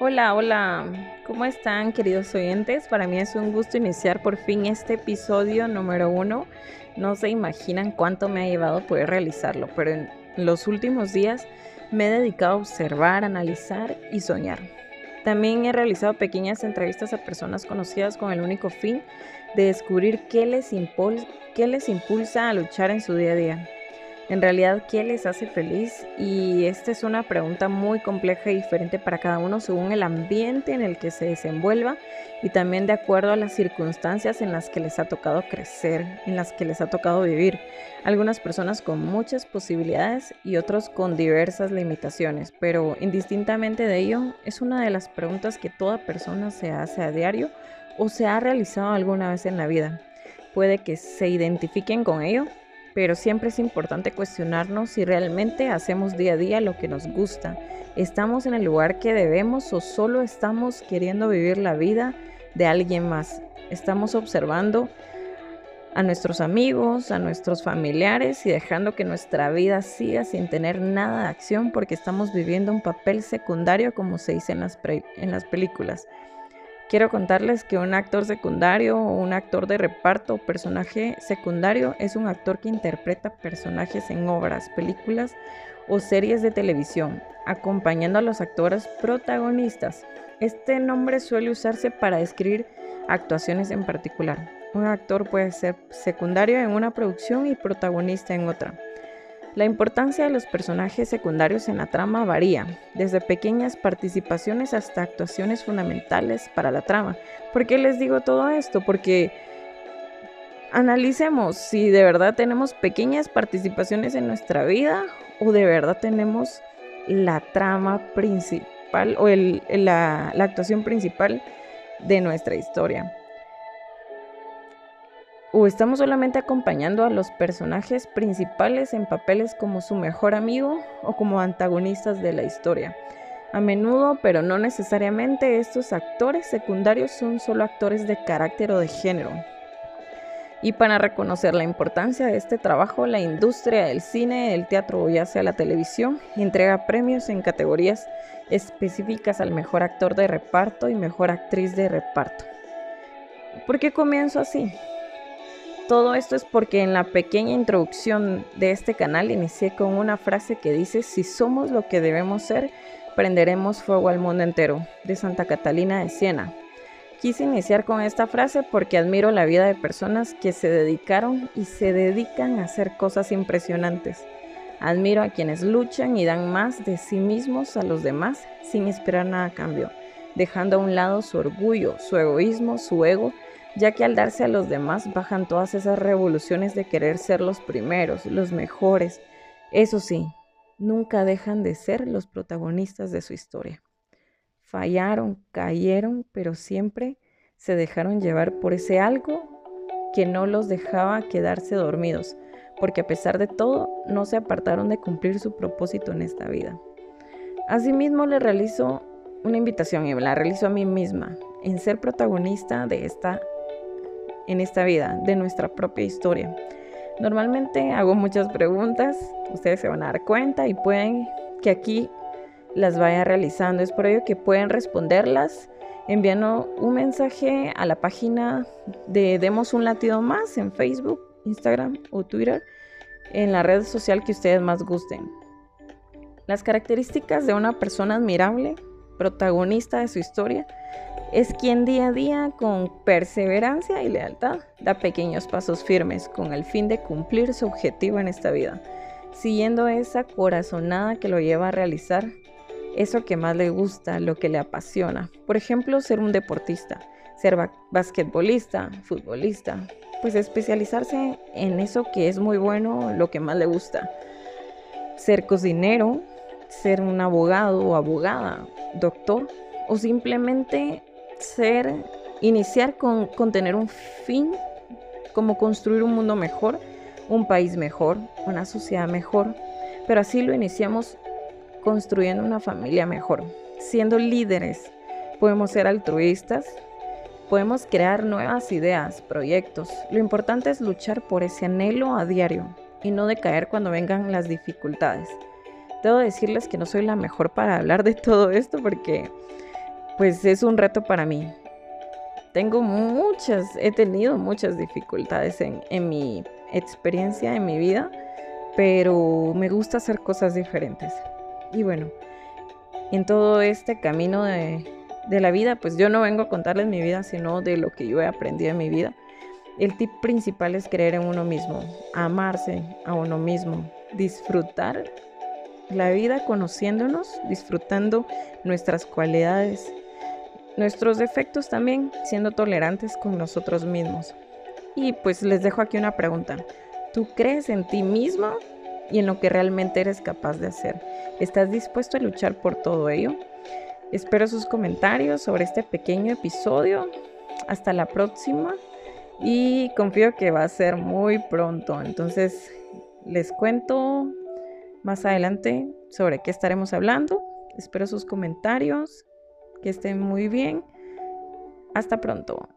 Hola, hola, ¿cómo están queridos oyentes? Para mí es un gusto iniciar por fin este episodio número uno. No se imaginan cuánto me ha llevado poder realizarlo, pero en los últimos días me he dedicado a observar, analizar y soñar. También he realizado pequeñas entrevistas a personas conocidas con el único fin de descubrir qué les, qué les impulsa a luchar en su día a día en realidad qué les hace feliz y esta es una pregunta muy compleja y diferente para cada uno según el ambiente en el que se desenvuelva y también de acuerdo a las circunstancias en las que les ha tocado crecer, en las que les ha tocado vivir. Algunas personas con muchas posibilidades y otros con diversas limitaciones, pero indistintamente de ello es una de las preguntas que toda persona se hace a diario o se ha realizado alguna vez en la vida. Puede que se identifiquen con ello pero siempre es importante cuestionarnos si realmente hacemos día a día lo que nos gusta. ¿Estamos en el lugar que debemos o solo estamos queriendo vivir la vida de alguien más? Estamos observando a nuestros amigos, a nuestros familiares y dejando que nuestra vida siga sin tener nada de acción porque estamos viviendo un papel secundario como se dice en las, en las películas. Quiero contarles que un actor secundario o un actor de reparto o personaje secundario es un actor que interpreta personajes en obras, películas o series de televisión, acompañando a los actores protagonistas. Este nombre suele usarse para describir actuaciones en particular. Un actor puede ser secundario en una producción y protagonista en otra. La importancia de los personajes secundarios en la trama varía, desde pequeñas participaciones hasta actuaciones fundamentales para la trama. ¿Por qué les digo todo esto? Porque analicemos si de verdad tenemos pequeñas participaciones en nuestra vida o de verdad tenemos la trama principal o la actuación principal de nuestra historia o estamos solamente acompañando a los personajes principales en papeles como su mejor amigo o como antagonistas de la historia. A menudo, pero no necesariamente, estos actores secundarios son solo actores de carácter o de género. Y para reconocer la importancia de este trabajo, la industria del cine, del teatro o ya sea la televisión entrega premios en categorías específicas al mejor actor de reparto y mejor actriz de reparto. ¿Por qué comienzo así? Todo esto es porque en la pequeña introducción de este canal inicié con una frase que dice, si somos lo que debemos ser, prenderemos fuego al mundo entero, de Santa Catalina de Siena. Quise iniciar con esta frase porque admiro la vida de personas que se dedicaron y se dedican a hacer cosas impresionantes. Admiro a quienes luchan y dan más de sí mismos a los demás sin esperar nada a cambio, dejando a un lado su orgullo, su egoísmo, su ego ya que al darse a los demás bajan todas esas revoluciones de querer ser los primeros, los mejores. Eso sí, nunca dejan de ser los protagonistas de su historia. Fallaron, cayeron, pero siempre se dejaron llevar por ese algo que no los dejaba quedarse dormidos, porque a pesar de todo no se apartaron de cumplir su propósito en esta vida. Asimismo le realizo una invitación y la realizo a mí misma en ser protagonista de esta en esta vida, de nuestra propia historia. Normalmente hago muchas preguntas, ustedes se van a dar cuenta y pueden que aquí las vaya realizando. Es por ello que pueden responderlas enviando un mensaje a la página de Demos un latido más en Facebook, Instagram o Twitter, en la red social que ustedes más gusten. Las características de una persona admirable, protagonista de su historia, es quien día a día, con perseverancia y lealtad, da pequeños pasos firmes con el fin de cumplir su objetivo en esta vida, siguiendo esa corazonada que lo lleva a realizar eso que más le gusta, lo que le apasiona. Por ejemplo, ser un deportista, ser basquetbolista, futbolista, pues especializarse en eso que es muy bueno, lo que más le gusta. Ser cocinero, ser un abogado o abogada, doctor, o simplemente ser, iniciar con, con tener un fin, como construir un mundo mejor, un país mejor, una sociedad mejor, pero así lo iniciamos construyendo una familia mejor, siendo líderes. Podemos ser altruistas, podemos crear nuevas ideas, proyectos. Lo importante es luchar por ese anhelo a diario y no decaer cuando vengan las dificultades. Debo decirles que no soy la mejor para hablar de todo esto porque pues es un reto para mí. Tengo muchas, he tenido muchas dificultades en, en mi experiencia, en mi vida, pero me gusta hacer cosas diferentes. Y bueno, en todo este camino de, de la vida, pues yo no vengo a contarles mi vida, sino de lo que yo he aprendido en mi vida. El tip principal es creer en uno mismo, amarse a uno mismo, disfrutar la vida conociéndonos, disfrutando nuestras cualidades, nuestros defectos también, siendo tolerantes con nosotros mismos. Y pues les dejo aquí una pregunta. ¿Tú crees en ti mismo y en lo que realmente eres capaz de hacer? ¿Estás dispuesto a luchar por todo ello? Espero sus comentarios sobre este pequeño episodio. Hasta la próxima y confío que va a ser muy pronto. Entonces les cuento más adelante sobre qué estaremos hablando. Espero sus comentarios. Que estén muy bien. Hasta pronto.